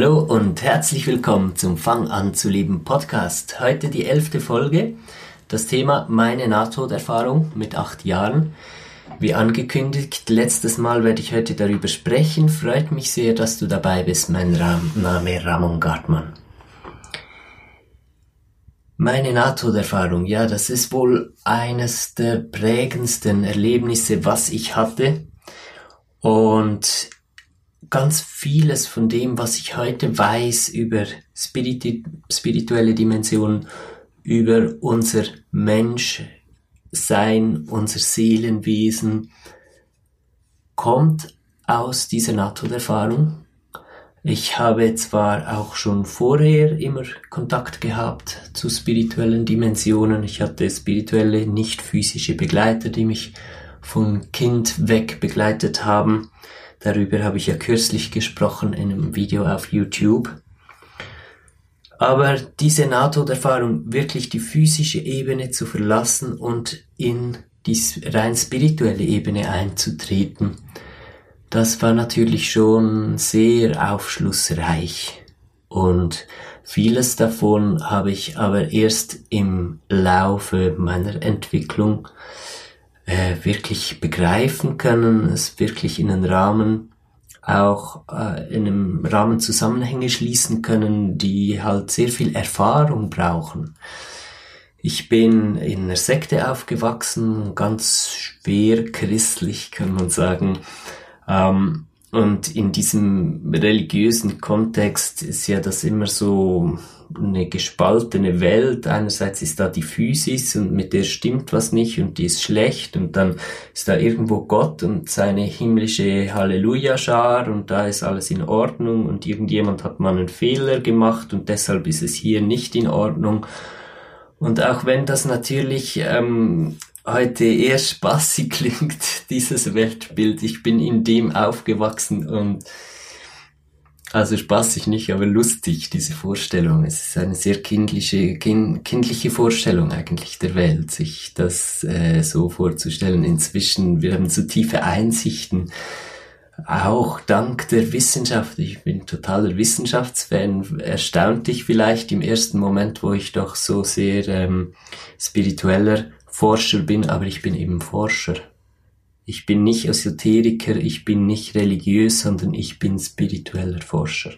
Hallo und herzlich willkommen zum Fang an zu leben Podcast. Heute die elfte Folge. Das Thema meine Nahtoderfahrung mit acht Jahren. Wie angekündigt, letztes Mal werde ich heute darüber sprechen. Freut mich sehr, dass du dabei bist. Mein Ram Name Ramon Gartmann. Meine Nahtoderfahrung, ja, das ist wohl eines der prägendsten Erlebnisse, was ich hatte. Und ganz vieles von dem, was ich heute weiß über Spiritu spirituelle Dimensionen, über unser Menschsein, unser Seelenwesen, kommt aus dieser Nahtoderfahrung. Ich habe zwar auch schon vorher immer Kontakt gehabt zu spirituellen Dimensionen. Ich hatte spirituelle, nicht physische Begleiter, die mich von Kind weg begleitet haben. Darüber habe ich ja kürzlich gesprochen in einem Video auf YouTube. Aber diese Nahtoderfahrung, wirklich die physische Ebene zu verlassen und in die rein spirituelle Ebene einzutreten, das war natürlich schon sehr aufschlussreich. Und vieles davon habe ich aber erst im Laufe meiner Entwicklung äh, wirklich begreifen können, es wirklich in einen Rahmen auch äh, in einem Rahmen Zusammenhänge schließen können, die halt sehr viel Erfahrung brauchen. Ich bin in einer Sekte aufgewachsen, ganz schwer christlich, kann man sagen. Ähm, und in diesem religiösen Kontext ist ja das immer so eine gespaltene Welt. Einerseits ist da die Physis und mit der stimmt was nicht und die ist schlecht und dann ist da irgendwo Gott und seine himmlische Halleluja-Schar und da ist alles in Ordnung und irgendjemand hat mal einen Fehler gemacht und deshalb ist es hier nicht in Ordnung. Und auch wenn das natürlich ähm, heute eher spaßig klingt, dieses Weltbild, ich bin in dem aufgewachsen und also spaßig nicht, aber lustig, diese Vorstellung. Es ist eine sehr kindliche, kind, kindliche Vorstellung eigentlich der Welt, sich das äh, so vorzustellen. Inzwischen, wir haben so tiefe Einsichten, auch dank der Wissenschaft. Ich bin totaler Wissenschaftsfan. Erstaunt dich vielleicht im ersten Moment, wo ich doch so sehr ähm, spiritueller Forscher bin, aber ich bin eben Forscher. Ich bin nicht Esoteriker, ich bin nicht religiös, sondern ich bin spiritueller Forscher.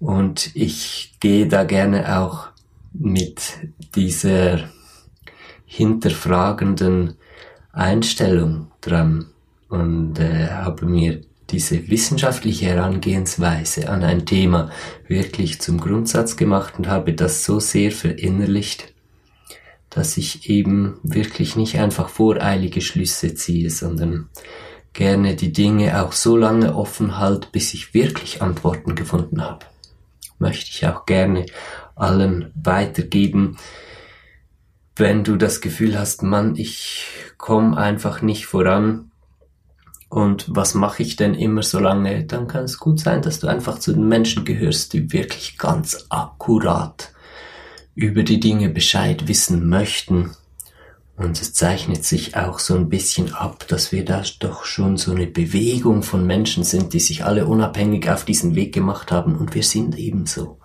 Und ich gehe da gerne auch mit dieser hinterfragenden Einstellung dran und äh, habe mir diese wissenschaftliche Herangehensweise an ein Thema wirklich zum Grundsatz gemacht und habe das so sehr verinnerlicht, dass ich eben wirklich nicht einfach voreilige Schlüsse ziehe, sondern gerne die Dinge auch so lange offen halte, bis ich wirklich Antworten gefunden habe. Möchte ich auch gerne allen weitergeben, wenn du das Gefühl hast, Mann, ich komme einfach nicht voran und was mache ich denn immer so lange, dann kann es gut sein, dass du einfach zu den Menschen gehörst, die wirklich ganz akkurat über die Dinge Bescheid wissen möchten. Und es zeichnet sich auch so ein bisschen ab, dass wir da doch schon so eine Bewegung von Menschen sind, die sich alle unabhängig auf diesen Weg gemacht haben. Und wir sind ebenso.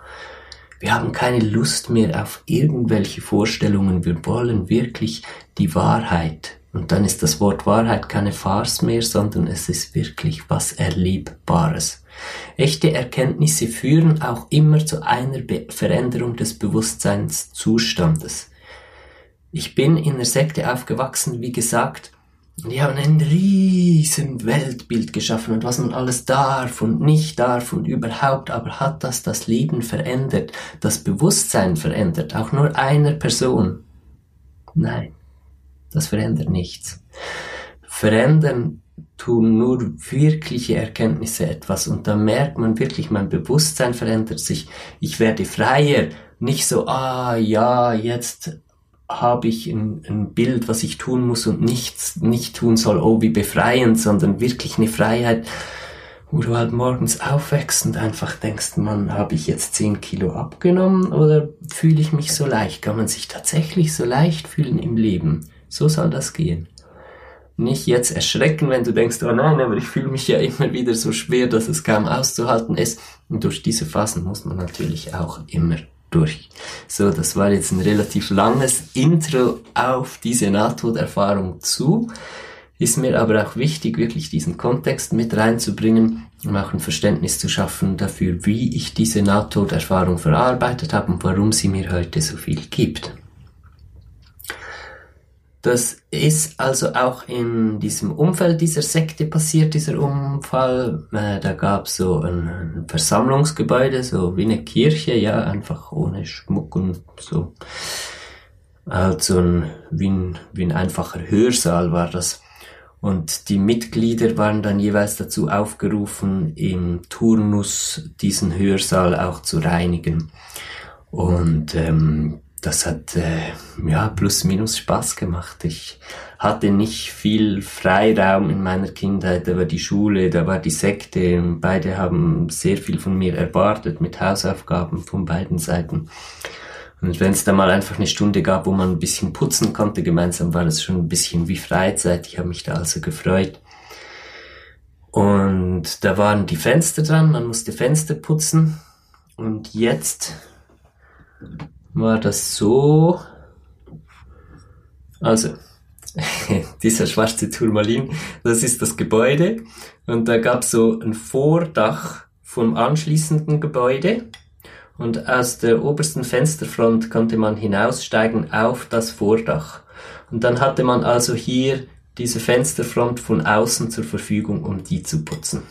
Wir haben keine Lust mehr auf irgendwelche Vorstellungen. Wir wollen wirklich die Wahrheit. Und dann ist das Wort Wahrheit keine Farce mehr, sondern es ist wirklich was Erlebbares. Echte Erkenntnisse führen auch immer zu einer Veränderung des Bewusstseinszustandes. Ich bin in der Sekte aufgewachsen, wie gesagt, und die haben ein riesen Weltbild geschaffen und was man alles darf und nicht darf und überhaupt, aber hat das das Leben verändert, das Bewusstsein verändert, auch nur einer Person? Nein, das verändert nichts. Verändern tun nur wirkliche Erkenntnisse etwas und da merkt man wirklich, mein Bewusstsein verändert sich. Ich werde freier, nicht so, ah ja, jetzt habe ich ein, ein Bild, was ich tun muss und nichts nicht tun soll, oh wie befreiend, sondern wirklich eine Freiheit, wo du halt morgens aufwächst und einfach denkst, man, habe ich jetzt 10 Kilo abgenommen oder fühle ich mich so leicht? Kann man sich tatsächlich so leicht fühlen im Leben? So soll das gehen. Nicht jetzt erschrecken, wenn du denkst, oh nein, aber ich fühle mich ja immer wieder so schwer, dass es kaum auszuhalten ist. Und durch diese Phasen muss man natürlich auch immer durch. So, das war jetzt ein relativ langes Intro auf diese Nahtoderfahrung zu. Ist mir aber auch wichtig, wirklich diesen Kontext mit reinzubringen, um auch ein Verständnis zu schaffen dafür, wie ich diese Nahtoderfahrung verarbeitet habe und warum sie mir heute so viel gibt. Das ist also auch in diesem Umfeld dieser Sekte passiert, dieser Unfall. Äh, da gab es so ein, ein, Versammlungsgebäude, so wie eine Kirche, ja, einfach ohne Schmuck und so. Halt so ein, wie ein, wie ein einfacher Hörsaal war das. Und die Mitglieder waren dann jeweils dazu aufgerufen, im Turnus diesen Hörsaal auch zu reinigen. Und ähm, das hat äh, ja plus minus Spaß gemacht. Ich hatte nicht viel Freiraum in meiner Kindheit. Da war die Schule, da war die Sekte. Beide haben sehr viel von mir erwartet mit Hausaufgaben von beiden Seiten. Und wenn es da mal einfach eine Stunde gab, wo man ein bisschen putzen konnte gemeinsam, war das schon ein bisschen wie Freizeit. Ich habe mich da also gefreut. Und da waren die Fenster dran, man musste Fenster putzen. Und jetzt war das so. Also, dieser schwarze Turmalin, das ist das Gebäude. Und da gab es so ein Vordach vom anschließenden Gebäude. Und aus der obersten Fensterfront konnte man hinaussteigen auf das Vordach. Und dann hatte man also hier diese Fensterfront von außen zur Verfügung, um die zu putzen.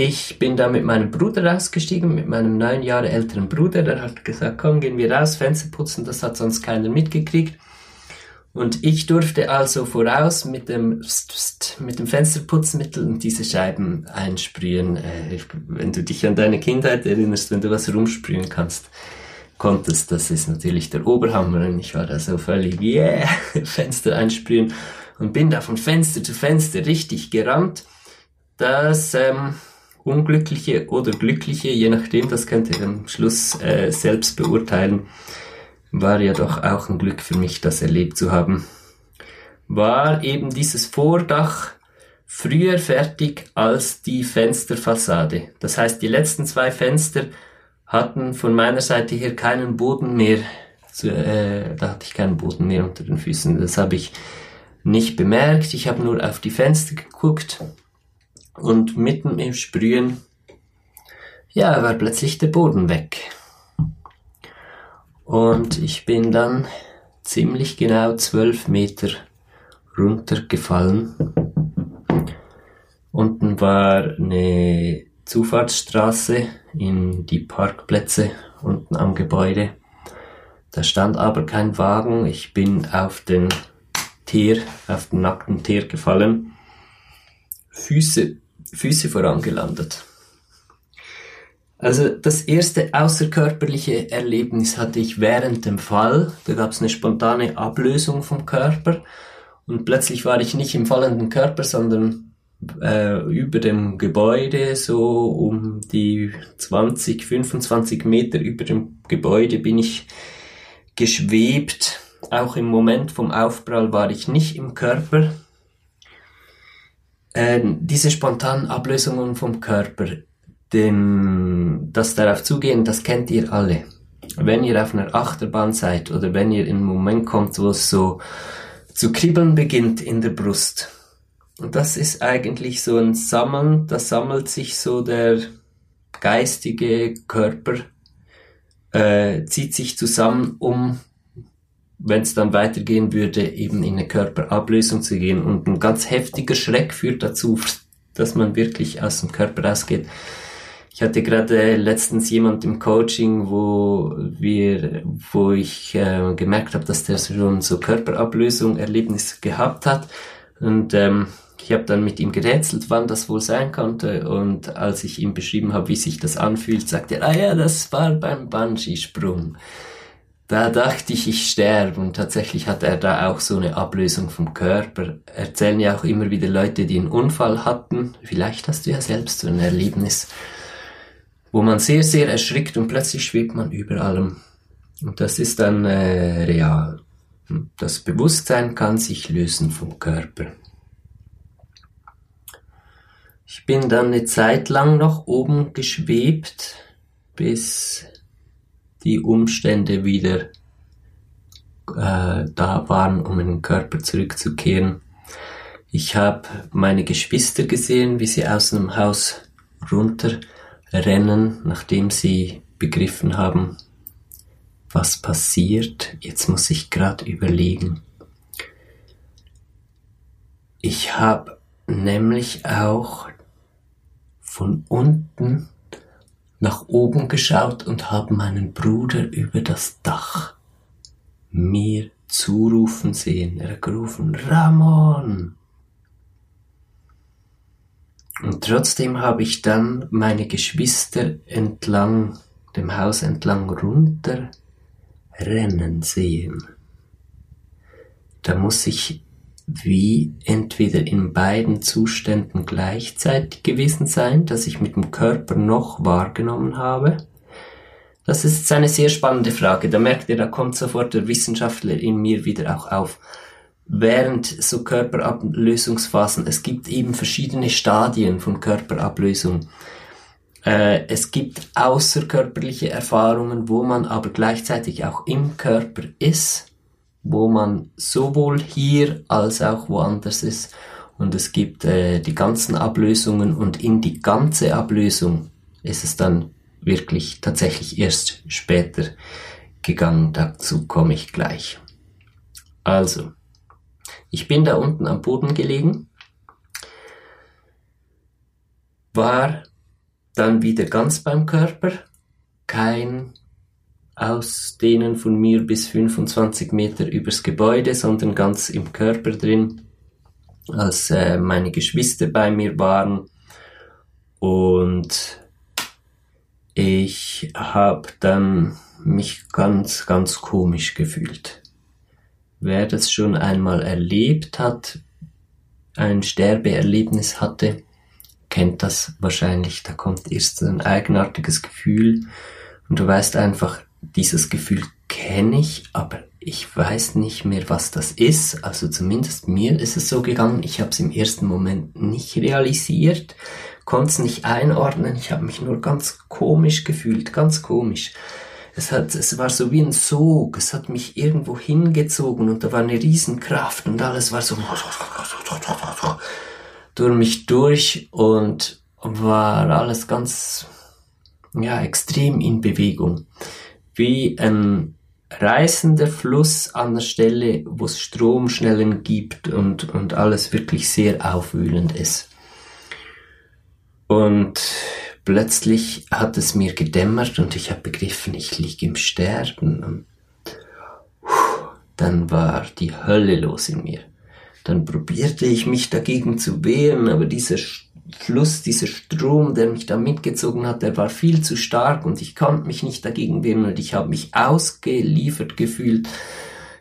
Ich bin da mit meinem Bruder rausgestiegen, mit meinem neun Jahre älteren Bruder. Der hat gesagt, komm, gehen wir raus, Fenster putzen, das hat sonst keiner mitgekriegt. Und ich durfte also voraus mit dem, mit dem Fensterputzmittel und diese Scheiben einsprühen. Äh, wenn du dich an deine Kindheit erinnerst, wenn du was rumsprühen kannst, konntest, das ist natürlich der Oberhammer. Und ich war da so völlig, yeah, Fenster einsprühen. Und bin da von Fenster zu Fenster richtig gerannt. Das, ähm, Unglückliche oder Glückliche, je nachdem, das könnt ihr am Schluss äh, selbst beurteilen, war ja doch auch ein Glück für mich, das erlebt zu haben, war eben dieses Vordach früher fertig als die Fensterfassade. Das heißt, die letzten zwei Fenster hatten von meiner Seite her keinen Boden mehr. Zu, äh, da hatte ich keinen Boden mehr unter den Füßen. Das habe ich nicht bemerkt. Ich habe nur auf die Fenster geguckt und mitten im Sprühen, ja, war plötzlich der Boden weg. Und ich bin dann ziemlich genau zwölf Meter runtergefallen. Unten war eine Zufahrtsstraße in die Parkplätze unten am Gebäude. Da stand aber kein Wagen. Ich bin auf den Tier, auf den nackten Tier gefallen. Füße Füße vorangelandet. Also das erste außerkörperliche Erlebnis hatte ich während dem Fall. Da gab es eine spontane Ablösung vom Körper und plötzlich war ich nicht im fallenden Körper, sondern äh, über dem Gebäude, so um die 20, 25 Meter über dem Gebäude bin ich geschwebt. Auch im Moment vom Aufprall war ich nicht im Körper, äh, diese spontanen Ablösungen vom Körper, dem, das darauf zugehen, das kennt ihr alle. Wenn ihr auf einer Achterbahn seid oder wenn ihr in einen Moment kommt, wo es so zu kribbeln beginnt in der Brust. Und das ist eigentlich so ein Sammeln, da sammelt sich so der geistige Körper, äh, zieht sich zusammen, um wenn es dann weitergehen würde, eben in eine Körperablösung zu gehen. Und ein ganz heftiger Schreck führt dazu, dass man wirklich aus dem Körper rausgeht. Ich hatte gerade letztens jemand im Coaching, wo wir, wo ich äh, gemerkt habe, dass der schon so Körperablösung Erlebnis gehabt hat. Und ähm, ich habe dann mit ihm gerätselt, wann das wohl sein konnte. Und als ich ihm beschrieben habe, wie sich das anfühlt, sagte er, ah ja, das war beim Bungee-Sprung da dachte ich, ich sterbe und tatsächlich hat er da auch so eine Ablösung vom Körper. Erzählen ja auch immer wieder Leute, die einen Unfall hatten. Vielleicht hast du ja selbst so ein Erlebnis, wo man sehr, sehr erschrickt und plötzlich schwebt man über allem. Und das ist dann äh, real. Das Bewusstsein kann sich lösen vom Körper. Ich bin dann eine Zeit lang noch oben geschwebt, bis die Umstände wieder äh, da waren, um in den Körper zurückzukehren. Ich habe meine Geschwister gesehen, wie sie aus dem Haus runterrennen, nachdem sie begriffen haben, was passiert. Jetzt muss ich gerade überlegen. Ich habe nämlich auch von unten nach oben geschaut und habe meinen Bruder über das Dach mir zurufen sehen. Er hat gerufen, Ramon! Und trotzdem habe ich dann meine Geschwister entlang dem Haus entlang runter rennen sehen. Da muss ich wie entweder in beiden Zuständen gleichzeitig gewesen sein, dass ich mit dem Körper noch wahrgenommen habe. Das ist eine sehr spannende Frage. Da merkt ihr, da kommt sofort der Wissenschaftler in mir wieder auch auf. Während so Körperablösungsphasen, es gibt eben verschiedene Stadien von Körperablösung. Äh, es gibt außerkörperliche Erfahrungen, wo man aber gleichzeitig auch im Körper ist, wo man sowohl hier als auch woanders ist. Und es gibt äh, die ganzen Ablösungen und in die ganze Ablösung ist es dann wirklich tatsächlich erst später gegangen. Dazu komme ich gleich. Also, ich bin da unten am Boden gelegen, war dann wieder ganz beim Körper, kein Ausdehnen von mir bis 25 Meter übers Gebäude, sondern ganz im Körper drin, als äh, meine Geschwister bei mir waren. Und ich habe dann mich ganz, ganz komisch gefühlt. Wer das schon einmal erlebt hat, ein Sterbeerlebnis hatte, kennt das wahrscheinlich. Da kommt erst ein eigenartiges Gefühl und du weißt einfach, dieses Gefühl kenne ich, aber ich weiß nicht mehr, was das ist. Also zumindest mir ist es so gegangen. Ich habe es im ersten Moment nicht realisiert, konnte es nicht einordnen. Ich habe mich nur ganz komisch gefühlt, ganz komisch. Es, hat, es war so wie ein Sog, es hat mich irgendwo hingezogen und da war eine Riesenkraft und alles war so durch mich durch und war alles ganz, ja, extrem in Bewegung. Wie ein reißender Fluss an der Stelle, wo es Stromschnellen gibt und, und alles wirklich sehr aufwühlend ist. Und plötzlich hat es mir gedämmert und ich habe begriffen, ich liege im Sterben. Und dann war die Hölle los in mir. Dann probierte ich mich dagegen zu wehren, aber dieser Fluss, dieser Strom, der mich da mitgezogen hat, der war viel zu stark und ich konnte mich nicht dagegen wehren und ich habe mich ausgeliefert gefühlt.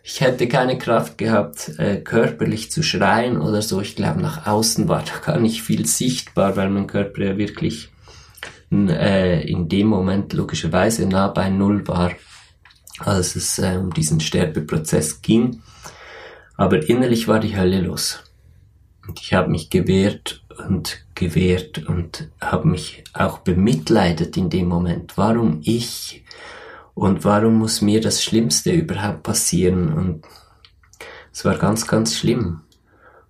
Ich hätte keine Kraft gehabt, äh, körperlich zu schreien oder so. Ich glaube, nach außen war da gar nicht viel sichtbar, weil mein Körper ja wirklich äh, in dem Moment logischerweise nah bei Null war, als es äh, um diesen Sterbeprozess ging. Aber innerlich war die Hölle los. Und ich habe mich gewehrt und gewehrt und habe mich auch bemitleidet in dem Moment. Warum ich? Und warum muss mir das Schlimmste überhaupt passieren? Und es war ganz, ganz schlimm.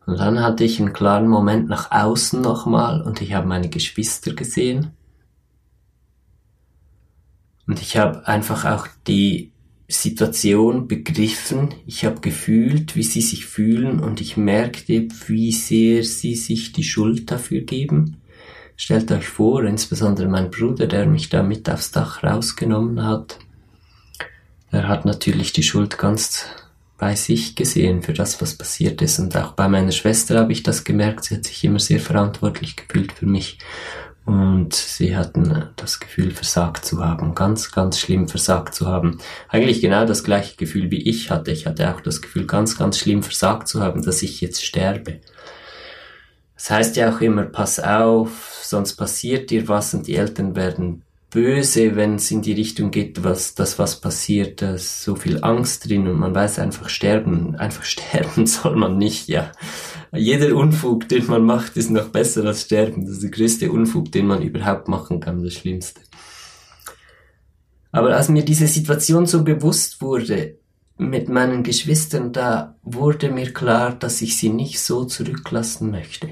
Und dann hatte ich einen klaren Moment nach außen nochmal und ich habe meine Geschwister gesehen. Und ich habe einfach auch die Situation begriffen, ich habe gefühlt, wie sie sich fühlen und ich merkte, wie sehr sie sich die Schuld dafür geben. Stellt euch vor, insbesondere mein Bruder, der mich da mit aufs Dach rausgenommen hat, der hat natürlich die Schuld ganz bei sich gesehen für das, was passiert ist. Und auch bei meiner Schwester habe ich das gemerkt. Sie hat sich immer sehr verantwortlich gefühlt für mich. Und sie hatten das Gefühl, versagt zu haben, ganz, ganz schlimm versagt zu haben. Eigentlich genau das gleiche Gefühl wie ich hatte. Ich hatte auch das Gefühl, ganz, ganz schlimm versagt zu haben, dass ich jetzt sterbe. Das heißt ja auch immer, pass auf, sonst passiert dir was und die Eltern werden böse, wenn es in die Richtung geht, was das was passiert, da ist so viel Angst drin und man weiß einfach sterben, einfach sterben soll man nicht, ja. Jeder Unfug, den man macht, ist noch besser als sterben. Das ist der größte Unfug, den man überhaupt machen kann, das Schlimmste. Aber als mir diese Situation so bewusst wurde, mit meinen Geschwistern, da wurde mir klar, dass ich sie nicht so zurücklassen möchte.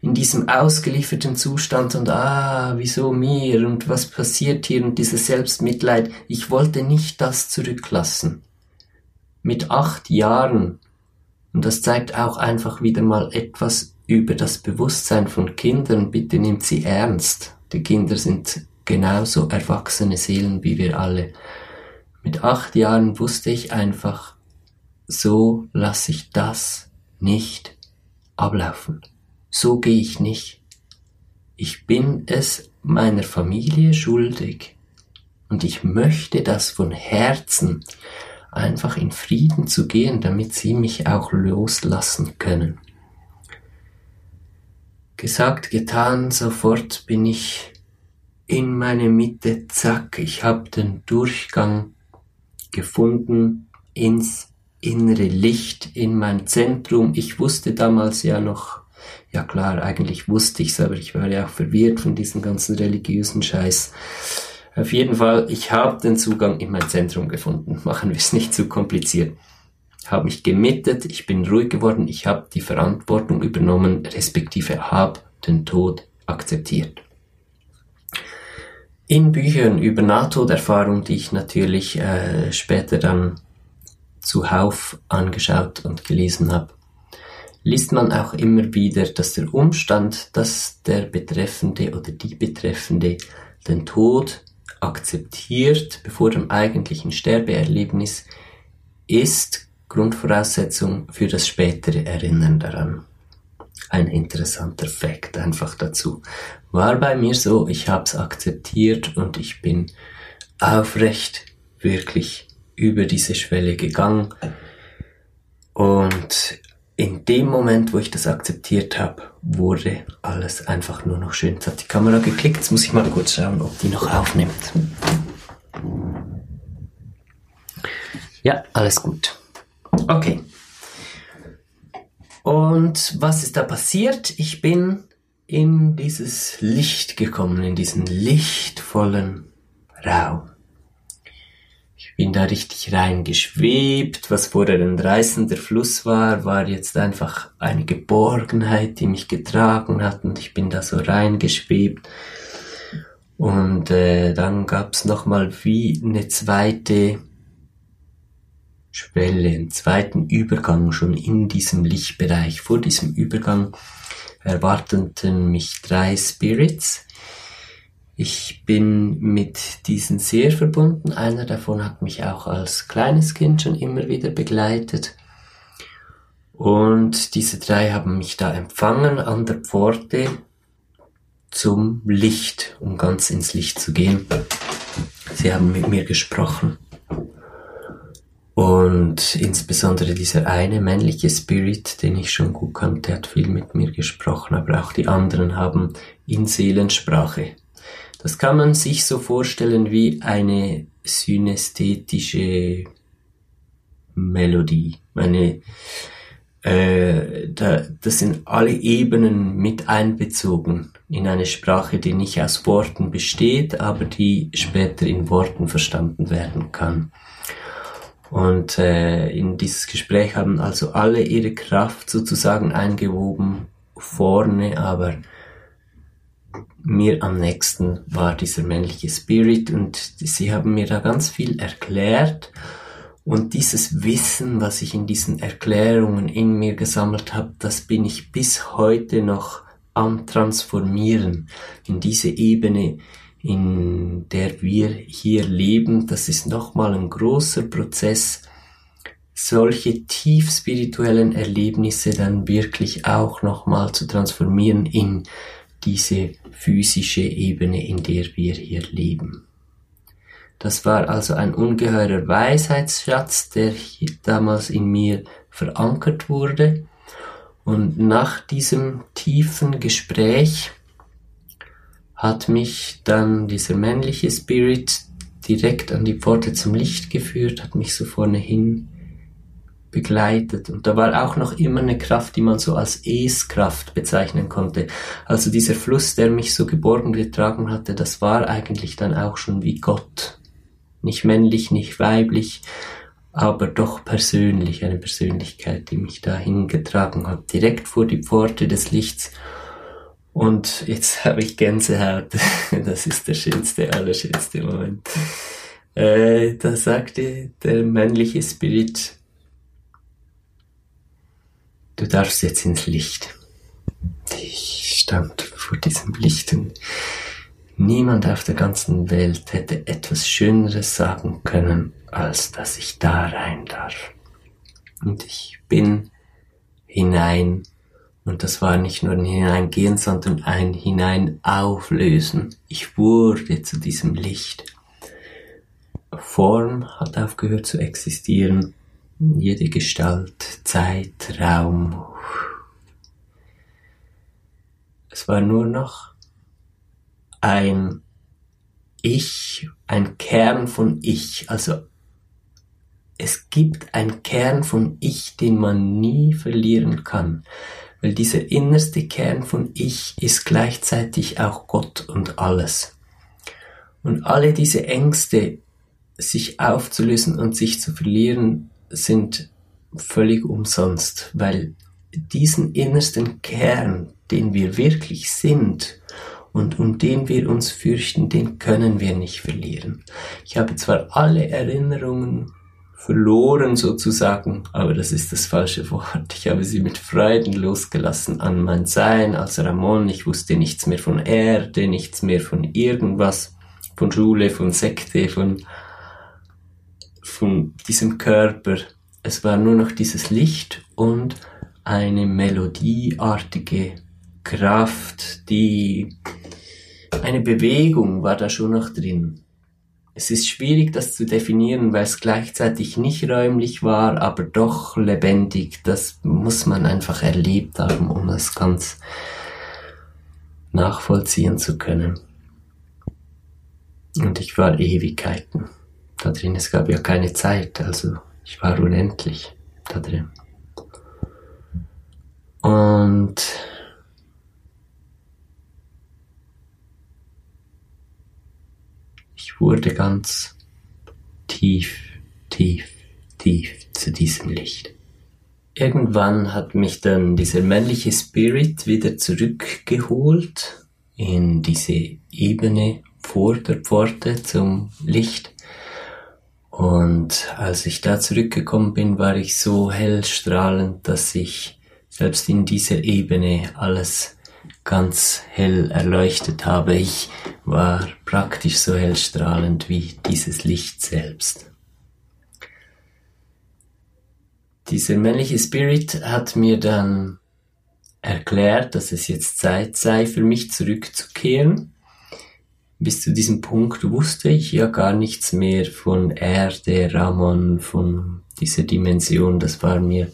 In diesem ausgelieferten Zustand und ah, wieso mir und was passiert hier und dieses Selbstmitleid, ich wollte nicht das zurücklassen. Mit acht Jahren, und das zeigt auch einfach wieder mal etwas über das Bewusstsein von Kindern, bitte nehmt sie ernst. Die Kinder sind genauso erwachsene Seelen wie wir alle. Mit acht Jahren wusste ich einfach, so lasse ich das nicht ablaufen. So gehe ich nicht. Ich bin es meiner Familie schuldig und ich möchte das von Herzen einfach in Frieden zu gehen, damit sie mich auch loslassen können. Gesagt, getan, sofort bin ich in meine Mitte, zack, ich habe den Durchgang gefunden ins innere Licht, in mein Zentrum. Ich wusste damals ja noch, ja klar, eigentlich wusste ich's, aber ich war ja auch verwirrt von diesem ganzen religiösen Scheiß. Auf jeden Fall, ich habe den Zugang in mein Zentrum gefunden. Machen wir es nicht zu kompliziert. Habe mich gemittet, ich bin ruhig geworden, ich habe die Verantwortung übernommen, respektive habe den Tod akzeptiert in Büchern über Nahtoderfahrung, die ich natürlich äh, später dann zuhauf angeschaut und gelesen habe, liest man auch immer wieder, dass der Umstand, dass der Betreffende oder die Betreffende den Tod akzeptiert, bevor dem eigentlichen Sterbeerlebnis, ist Grundvoraussetzung für das spätere Erinnern daran ein interessanter Fakt einfach dazu. War bei mir so, ich habe es akzeptiert und ich bin aufrecht wirklich über diese Schwelle gegangen. Und in dem Moment, wo ich das akzeptiert habe, wurde alles einfach nur noch schön. Jetzt hat die Kamera geklickt, jetzt muss ich mal kurz schauen, ob die noch aufnimmt. Ja, alles gut. Okay. Und was ist da passiert? Ich bin in dieses Licht gekommen, in diesen lichtvollen Raum. Bin da richtig reingeschwebt. Was vorher ein reißender Fluss war, war jetzt einfach eine Geborgenheit, die mich getragen hat und ich bin da so reingeschwebt. Und äh, dann gab's noch mal wie eine zweite Schwelle, einen zweiten Übergang schon in diesem Lichtbereich. Vor diesem Übergang erwarteten mich drei Spirits. Ich bin mit diesen sehr verbunden. Einer davon hat mich auch als kleines Kind schon immer wieder begleitet. Und diese drei haben mich da empfangen an der Pforte zum Licht, um ganz ins Licht zu gehen. Sie haben mit mir gesprochen. Und insbesondere dieser eine männliche Spirit, den ich schon gut kannte, hat viel mit mir gesprochen, aber auch die anderen haben in Seelensprache. Das kann man sich so vorstellen wie eine synästhetische Melodie. Eine, äh, da, das sind alle Ebenen mit einbezogen in eine Sprache, die nicht aus Worten besteht, aber die später in Worten verstanden werden kann. Und äh, in dieses Gespräch haben also alle ihre Kraft sozusagen eingewoben vorne, aber mir am nächsten war dieser männliche Spirit und sie haben mir da ganz viel erklärt. Und dieses Wissen, was ich in diesen Erklärungen in mir gesammelt habe, das bin ich bis heute noch am Transformieren in diese Ebene, in der wir hier leben, das ist nochmal ein großer Prozess, solche tief spirituellen Erlebnisse dann wirklich auch nochmal zu transformieren in diese physische Ebene, in der wir hier leben. Das war also ein ungeheurer Weisheitsschatz, der damals in mir verankert wurde. Und nach diesem tiefen Gespräch hat mich dann dieser männliche Spirit direkt an die Pforte zum Licht geführt, hat mich so vorne hin begleitet. Und da war auch noch immer eine Kraft, die man so als Es-Kraft bezeichnen konnte. Also dieser Fluss, der mich so geborgen getragen hatte, das war eigentlich dann auch schon wie Gott. Nicht männlich, nicht weiblich, aber doch persönlich, eine Persönlichkeit, die mich dahin getragen hat, direkt vor die Pforte des Lichts. Und jetzt habe ich Gänsehaut. Das ist der schönste, allerschönste Moment. Äh, da sagte der männliche Spirit, du darfst jetzt ins Licht. Ich stand vor diesem Licht und niemand auf der ganzen Welt hätte etwas Schöneres sagen können, als dass ich da rein darf. Und ich bin hinein und das war nicht nur ein Hineingehen, sondern ein Hineinauflösen. Ich wurde zu diesem Licht. Form hat aufgehört zu existieren. Jede Gestalt, Zeit, Raum. Es war nur noch ein Ich, ein Kern von Ich. Also es gibt einen Kern von Ich, den man nie verlieren kann weil dieser innerste Kern von Ich ist gleichzeitig auch Gott und alles. Und alle diese Ängste, sich aufzulösen und sich zu verlieren, sind völlig umsonst, weil diesen innersten Kern, den wir wirklich sind und um den wir uns fürchten, den können wir nicht verlieren. Ich habe zwar alle Erinnerungen verloren sozusagen, aber das ist das falsche Wort. Ich habe sie mit Freuden losgelassen an mein Sein als Ramon. Ich wusste nichts mehr von Erde, nichts mehr von irgendwas, von Schule, von Sekte, von, von diesem Körper. Es war nur noch dieses Licht und eine melodieartige Kraft, die eine Bewegung war da schon noch drin es ist schwierig, das zu definieren, weil es gleichzeitig nicht räumlich war, aber doch lebendig. Das muss man einfach erlebt haben, um das ganz nachvollziehen zu können. Und ich war Ewigkeiten da drin. Es gab ja keine Zeit, also ich war unendlich da drin. Und Ich wurde ganz tief, tief, tief zu diesem Licht. Irgendwann hat mich dann dieser männliche Spirit wieder zurückgeholt in diese Ebene vor der Pforte zum Licht. Und als ich da zurückgekommen bin, war ich so hell strahlend, dass ich selbst in dieser Ebene alles ganz hell erleuchtet habe. Ich war praktisch so hellstrahlend wie dieses Licht selbst. Dieser männliche Spirit hat mir dann erklärt, dass es jetzt Zeit sei, für mich zurückzukehren. Bis zu diesem Punkt wusste ich ja gar nichts mehr von Erde, Ramon, von dieser Dimension. Das war mir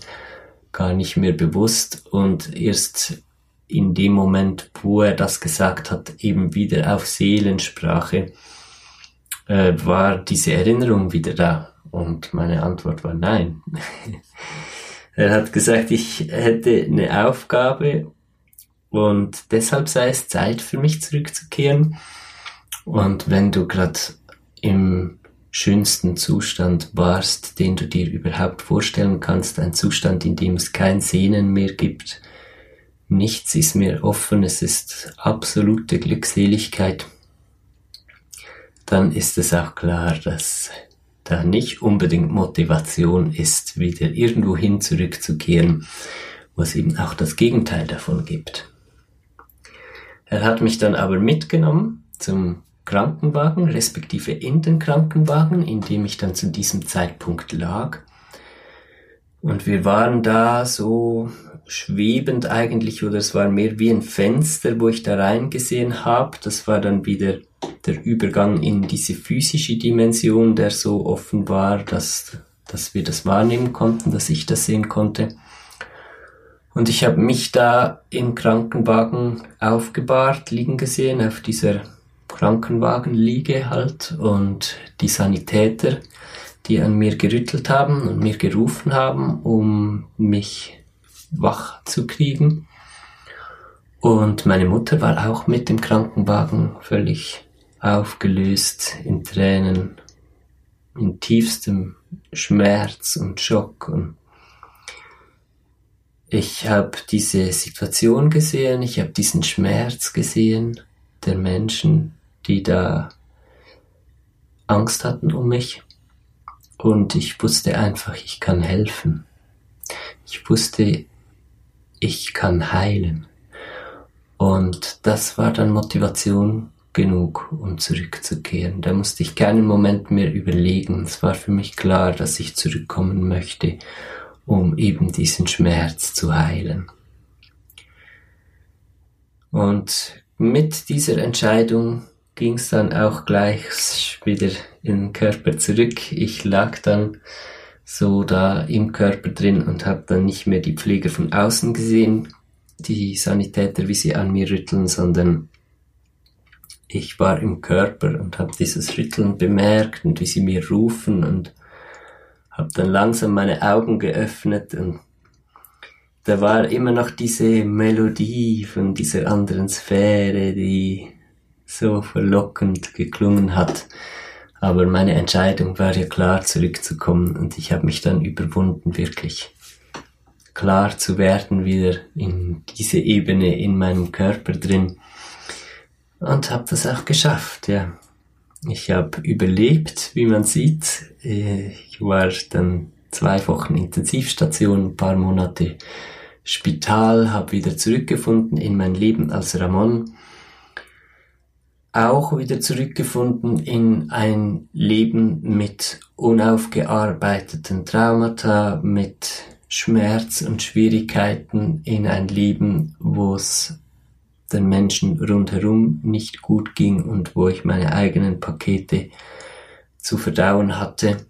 gar nicht mehr bewusst und erst in dem Moment, wo er das gesagt hat, eben wieder auf Seelensprache, äh, war diese Erinnerung wieder da. Und meine Antwort war nein. er hat gesagt, ich hätte eine Aufgabe und deshalb sei es Zeit für mich zurückzukehren. Und wenn du gerade im schönsten Zustand warst, den du dir überhaupt vorstellen kannst, ein Zustand, in dem es kein Sehnen mehr gibt, Nichts ist mir offen, es ist absolute Glückseligkeit. Dann ist es auch klar, dass da nicht unbedingt Motivation ist, wieder irgendwohin zurückzukehren, wo es eben auch das Gegenteil davon gibt. Er hat mich dann aber mitgenommen zum Krankenwagen, respektive in den Krankenwagen, in dem ich dann zu diesem Zeitpunkt lag. Und wir waren da so schwebend eigentlich, oder es war mehr wie ein Fenster, wo ich da reingesehen habe. Das war dann wieder der Übergang in diese physische Dimension, der so offen war, dass, dass wir das wahrnehmen konnten, dass ich das sehen konnte. Und ich habe mich da im Krankenwagen aufgebahrt, liegen gesehen, auf dieser Krankenwagenliege halt. Und die Sanitäter, die an mir gerüttelt haben und mir gerufen haben, um mich wach zu kriegen. Und meine Mutter war auch mit dem Krankenwagen völlig aufgelöst in Tränen, in tiefstem Schmerz und Schock. Und ich habe diese Situation gesehen, ich habe diesen Schmerz gesehen der Menschen, die da Angst hatten um mich. Und ich wusste einfach, ich kann helfen. Ich wusste, ich kann heilen. Und das war dann Motivation genug, um zurückzukehren. Da musste ich keinen Moment mehr überlegen. Es war für mich klar, dass ich zurückkommen möchte, um eben diesen Schmerz zu heilen. Und mit dieser Entscheidung ging es dann auch gleich wieder in den Körper zurück. Ich lag dann so da im Körper drin und habe dann nicht mehr die Pfleger von außen gesehen, die Sanitäter, wie sie an mir rütteln, sondern ich war im Körper und habe dieses Rütteln bemerkt und wie sie mir rufen und habe dann langsam meine Augen geöffnet und da war immer noch diese Melodie von dieser anderen Sphäre, die so verlockend geklungen hat. Aber meine Entscheidung war ja klar, zurückzukommen und ich habe mich dann überwunden, wirklich klar zu werden, wieder in diese Ebene in meinem Körper drin. Und habe das auch geschafft, ja. Ich habe überlebt, wie man sieht. Ich war dann zwei Wochen Intensivstation, ein paar Monate Spital, habe wieder zurückgefunden in mein Leben als Ramon. Auch wieder zurückgefunden in ein Leben mit unaufgearbeiteten Traumata, mit Schmerz und Schwierigkeiten in ein Leben, wo es den Menschen rundherum nicht gut ging und wo ich meine eigenen Pakete zu verdauen hatte.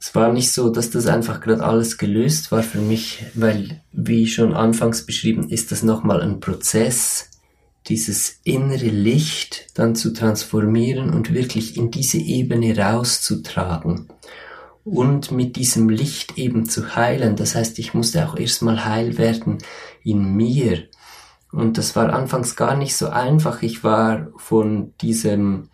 Es war nicht so, dass das einfach gerade alles gelöst war für mich, weil, wie schon anfangs beschrieben, ist das nochmal ein Prozess, dieses innere Licht dann zu transformieren und wirklich in diese Ebene rauszutragen und mit diesem Licht eben zu heilen. Das heißt, ich musste auch erstmal heil werden in mir. Und das war anfangs gar nicht so einfach. Ich war von diesem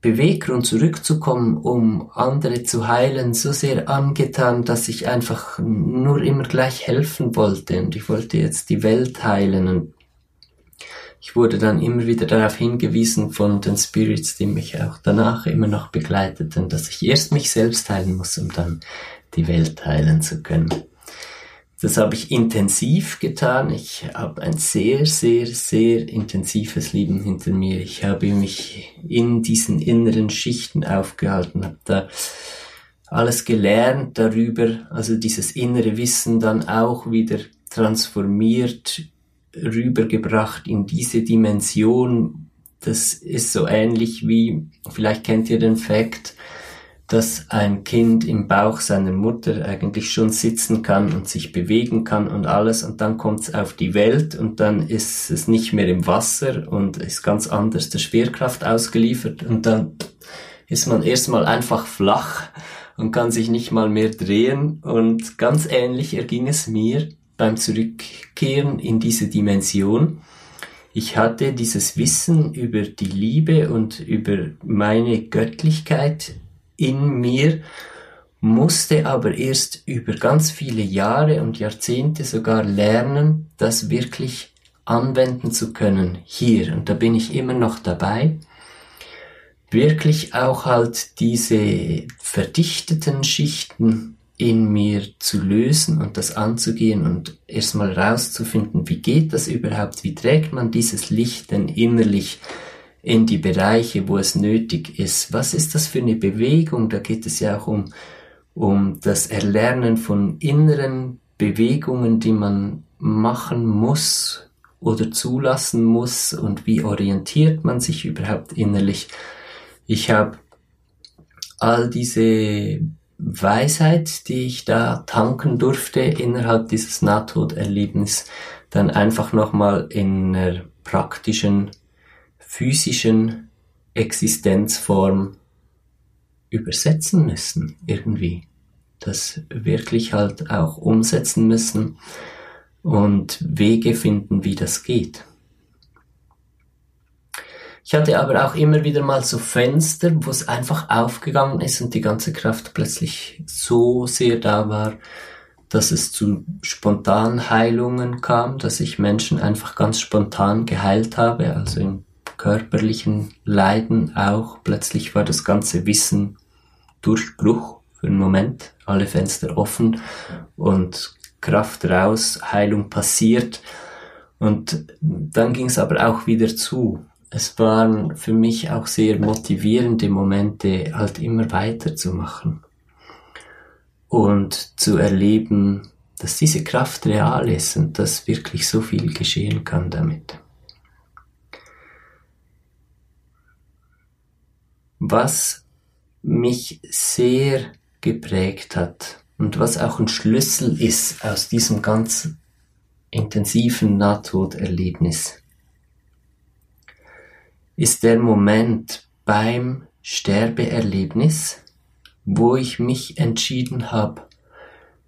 Beweggrund zurückzukommen, um andere zu heilen, so sehr angetan, dass ich einfach nur immer gleich helfen wollte und ich wollte jetzt die Welt heilen und ich wurde dann immer wieder darauf hingewiesen von den Spirits, die mich auch danach immer noch begleiteten, dass ich erst mich selbst heilen muss, um dann die Welt heilen zu können. Das habe ich intensiv getan. Ich habe ein sehr, sehr, sehr intensives Leben hinter mir. Ich habe mich in diesen inneren Schichten aufgehalten, habe da alles gelernt darüber, also dieses innere Wissen dann auch wieder transformiert rübergebracht in diese Dimension. Das ist so ähnlich wie, vielleicht kennt ihr den Fakt, dass ein Kind im Bauch seiner Mutter eigentlich schon sitzen kann und sich bewegen kann und alles. Und dann kommt es auf die Welt und dann ist es nicht mehr im Wasser und ist ganz anders der Schwerkraft ausgeliefert. Und dann ist man erstmal einfach flach und kann sich nicht mal mehr drehen. Und ganz ähnlich erging es mir beim Zurückkehren in diese Dimension. Ich hatte dieses Wissen über die Liebe und über meine Göttlichkeit in mir, musste aber erst über ganz viele Jahre und Jahrzehnte sogar lernen, das wirklich anwenden zu können hier. Und da bin ich immer noch dabei. Wirklich auch halt diese verdichteten Schichten in mir zu lösen und das anzugehen und erstmal rauszufinden, wie geht das überhaupt, wie trägt man dieses Licht denn innerlich in die Bereiche, wo es nötig ist. Was ist das für eine Bewegung? Da geht es ja auch um, um das Erlernen von inneren Bewegungen, die man machen muss oder zulassen muss und wie orientiert man sich überhaupt innerlich. Ich habe all diese Weisheit, die ich da tanken durfte innerhalb dieses Nahtoderlebnis, dann einfach nochmal in einer praktischen, physischen Existenzform übersetzen müssen, irgendwie. Das wirklich halt auch umsetzen müssen und Wege finden, wie das geht. Ich hatte aber auch immer wieder mal so Fenster, wo es einfach aufgegangen ist und die ganze Kraft plötzlich so sehr da war, dass es zu Spontanheilungen kam, dass ich Menschen einfach ganz spontan geheilt habe, also im körperlichen Leiden auch. Plötzlich war das ganze Wissen Durchbruch für einen Moment, alle Fenster offen und Kraft raus, Heilung passiert. Und dann ging es aber auch wieder zu es waren für mich auch sehr motivierende Momente, halt immer weiterzumachen und zu erleben, dass diese Kraft real ist und dass wirklich so viel geschehen kann damit. Was mich sehr geprägt hat und was auch ein Schlüssel ist aus diesem ganz intensiven Nahtoderlebnis, ist der Moment beim Sterbeerlebnis, wo ich mich entschieden habe,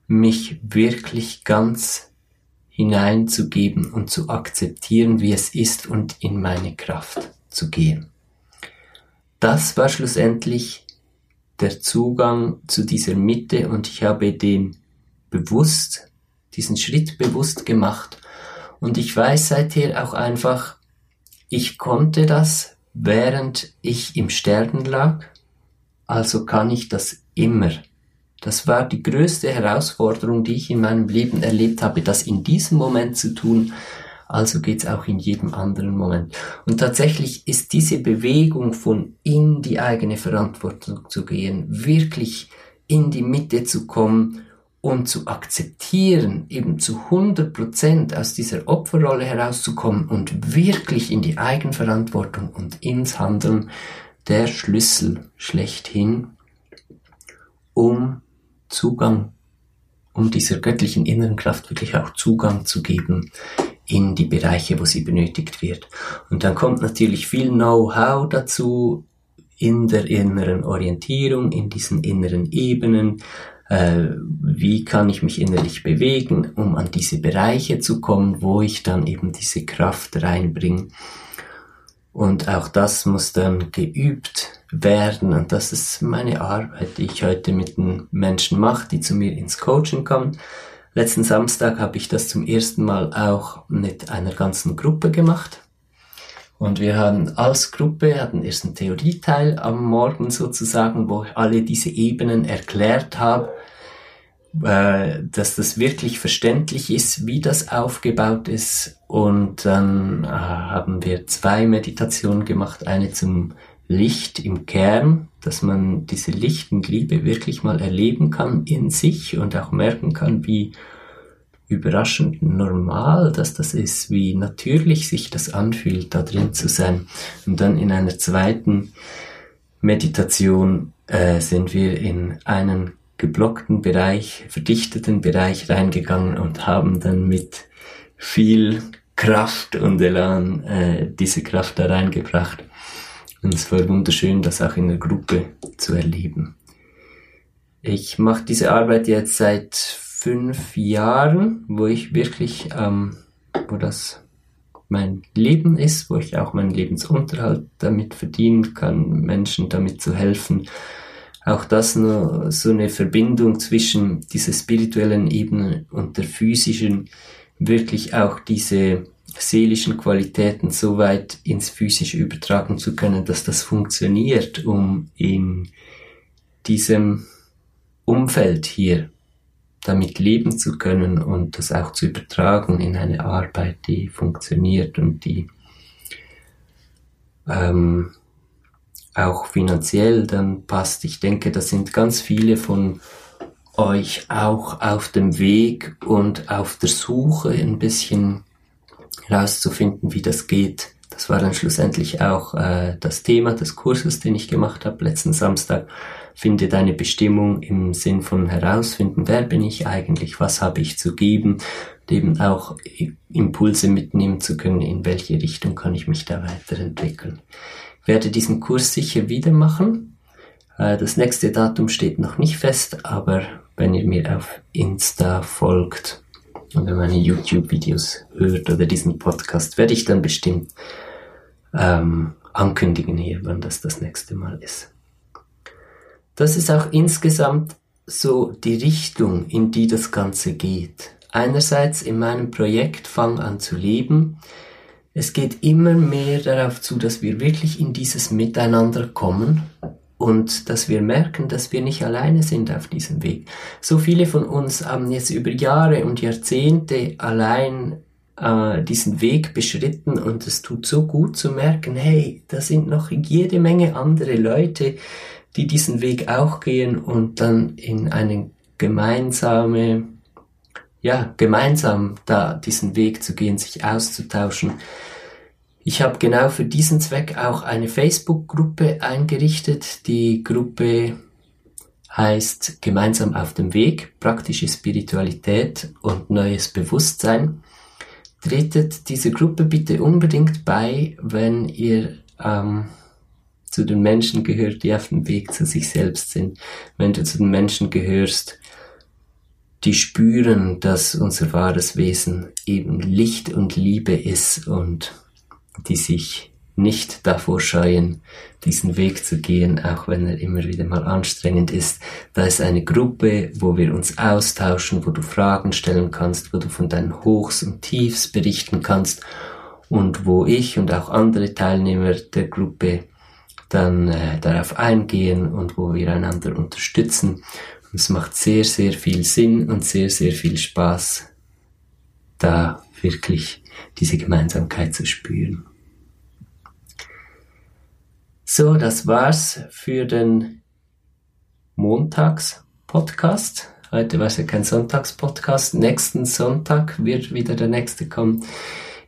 mich wirklich ganz hineinzugeben und zu akzeptieren, wie es ist und in meine Kraft zu gehen. Das war schlussendlich der Zugang zu dieser Mitte und ich habe den bewusst, diesen Schritt bewusst gemacht und ich weiß seither auch einfach, ich konnte das, während ich im Sterben lag, also kann ich das immer. Das war die größte Herausforderung, die ich in meinem Leben erlebt habe, das in diesem Moment zu tun, also geht's auch in jedem anderen Moment. Und tatsächlich ist diese Bewegung von in die eigene Verantwortung zu gehen, wirklich in die Mitte zu kommen und zu akzeptieren, eben zu 100% aus dieser Opferrolle herauszukommen und wirklich in die Eigenverantwortung und ins Handeln der Schlüssel schlechthin, um Zugang, um dieser göttlichen inneren Kraft wirklich auch Zugang zu geben in die Bereiche, wo sie benötigt wird. Und dann kommt natürlich viel Know-how dazu in der inneren Orientierung, in diesen inneren Ebenen, äh, wie kann ich mich innerlich bewegen, um an diese Bereiche zu kommen, wo ich dann eben diese Kraft reinbringe. Und auch das muss dann geübt werden. Und das ist meine Arbeit, die ich heute mit den Menschen mache, die zu mir ins Coaching kommen. Letzten Samstag habe ich das zum ersten Mal auch mit einer ganzen Gruppe gemacht. Und wir haben als Gruppe, hatten erst einen Theorieteil am Morgen sozusagen, wo ich alle diese Ebenen erklärt habe, äh, dass das wirklich verständlich ist, wie das aufgebaut ist. Und dann äh, haben wir zwei Meditationen gemacht, eine zum Licht im Kern, dass man diese Licht und Liebe wirklich mal erleben kann in sich und auch merken kann, wie überraschend normal, dass das ist, wie natürlich sich das anfühlt, da drin zu sein. Und dann in einer zweiten Meditation äh, sind wir in einen geblockten Bereich, verdichteten Bereich reingegangen und haben dann mit viel Kraft und Elan äh, diese Kraft da reingebracht. Und es war wunderschön, das auch in der Gruppe zu erleben. Ich mache diese Arbeit jetzt seit fünf Jahren, wo ich wirklich, ähm, wo das mein Leben ist, wo ich auch meinen Lebensunterhalt damit verdienen kann, Menschen damit zu helfen. Auch das nur so eine Verbindung zwischen dieser spirituellen Ebene und der physischen, wirklich auch diese seelischen Qualitäten so weit ins Physische übertragen zu können, dass das funktioniert, um in diesem Umfeld hier damit leben zu können und das auch zu übertragen in eine Arbeit, die funktioniert und die ähm, auch finanziell dann passt. Ich denke, da sind ganz viele von euch auch auf dem Weg und auf der Suche ein bisschen herauszufinden, wie das geht. Das war dann schlussendlich auch äh, das Thema des Kurses, den ich gemacht habe letzten Samstag, finde deine Bestimmung im Sinn von herausfinden, wer bin ich eigentlich, was habe ich zu geben, und eben auch Impulse mitnehmen zu können, in welche Richtung kann ich mich da weiterentwickeln. Ich werde diesen Kurs sicher wieder machen. Äh, das nächste Datum steht noch nicht fest, aber wenn ihr mir auf Insta folgt oder meine YouTube-Videos hört oder diesen Podcast, werde ich dann bestimmt ähm, ankündigen hier, wann das das nächste Mal ist. Das ist auch insgesamt so die Richtung, in die das Ganze geht. Einerseits in meinem Projekt Fang an zu leben. Es geht immer mehr darauf zu, dass wir wirklich in dieses Miteinander kommen und dass wir merken, dass wir nicht alleine sind auf diesem Weg. So viele von uns haben jetzt über Jahre und Jahrzehnte allein äh, diesen Weg beschritten und es tut so gut zu merken, hey, da sind noch jede Menge andere Leute, die diesen Weg auch gehen und dann in eine gemeinsame, ja, gemeinsam da diesen Weg zu gehen, sich auszutauschen. Ich habe genau für diesen Zweck auch eine Facebook-Gruppe eingerichtet. Die Gruppe heißt Gemeinsam auf dem Weg, praktische Spiritualität und neues Bewusstsein. Tretet diese Gruppe bitte unbedingt bei, wenn ihr ähm, zu den Menschen gehört, die auf dem Weg zu sich selbst sind. Wenn du zu den Menschen gehörst, die spüren, dass unser wahres Wesen eben Licht und Liebe ist und die sich nicht davor scheuen, diesen Weg zu gehen, auch wenn er immer wieder mal anstrengend ist. Da ist eine Gruppe, wo wir uns austauschen, wo du Fragen stellen kannst, wo du von deinen Hochs und Tiefs berichten kannst und wo ich und auch andere Teilnehmer der Gruppe dann äh, darauf eingehen und wo wir einander unterstützen. Und es macht sehr, sehr viel Sinn und sehr, sehr viel Spaß, da wirklich diese Gemeinsamkeit zu spüren. So, das war's für den Montags-Podcast. Heute war es ja kein Sonntags-Podcast. Nächsten Sonntag wird wieder der nächste kommen.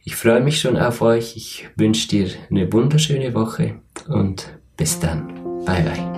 Ich freue mich schon auf euch. Ich wünsche dir eine wunderschöne Woche und bis dann. Bye bye.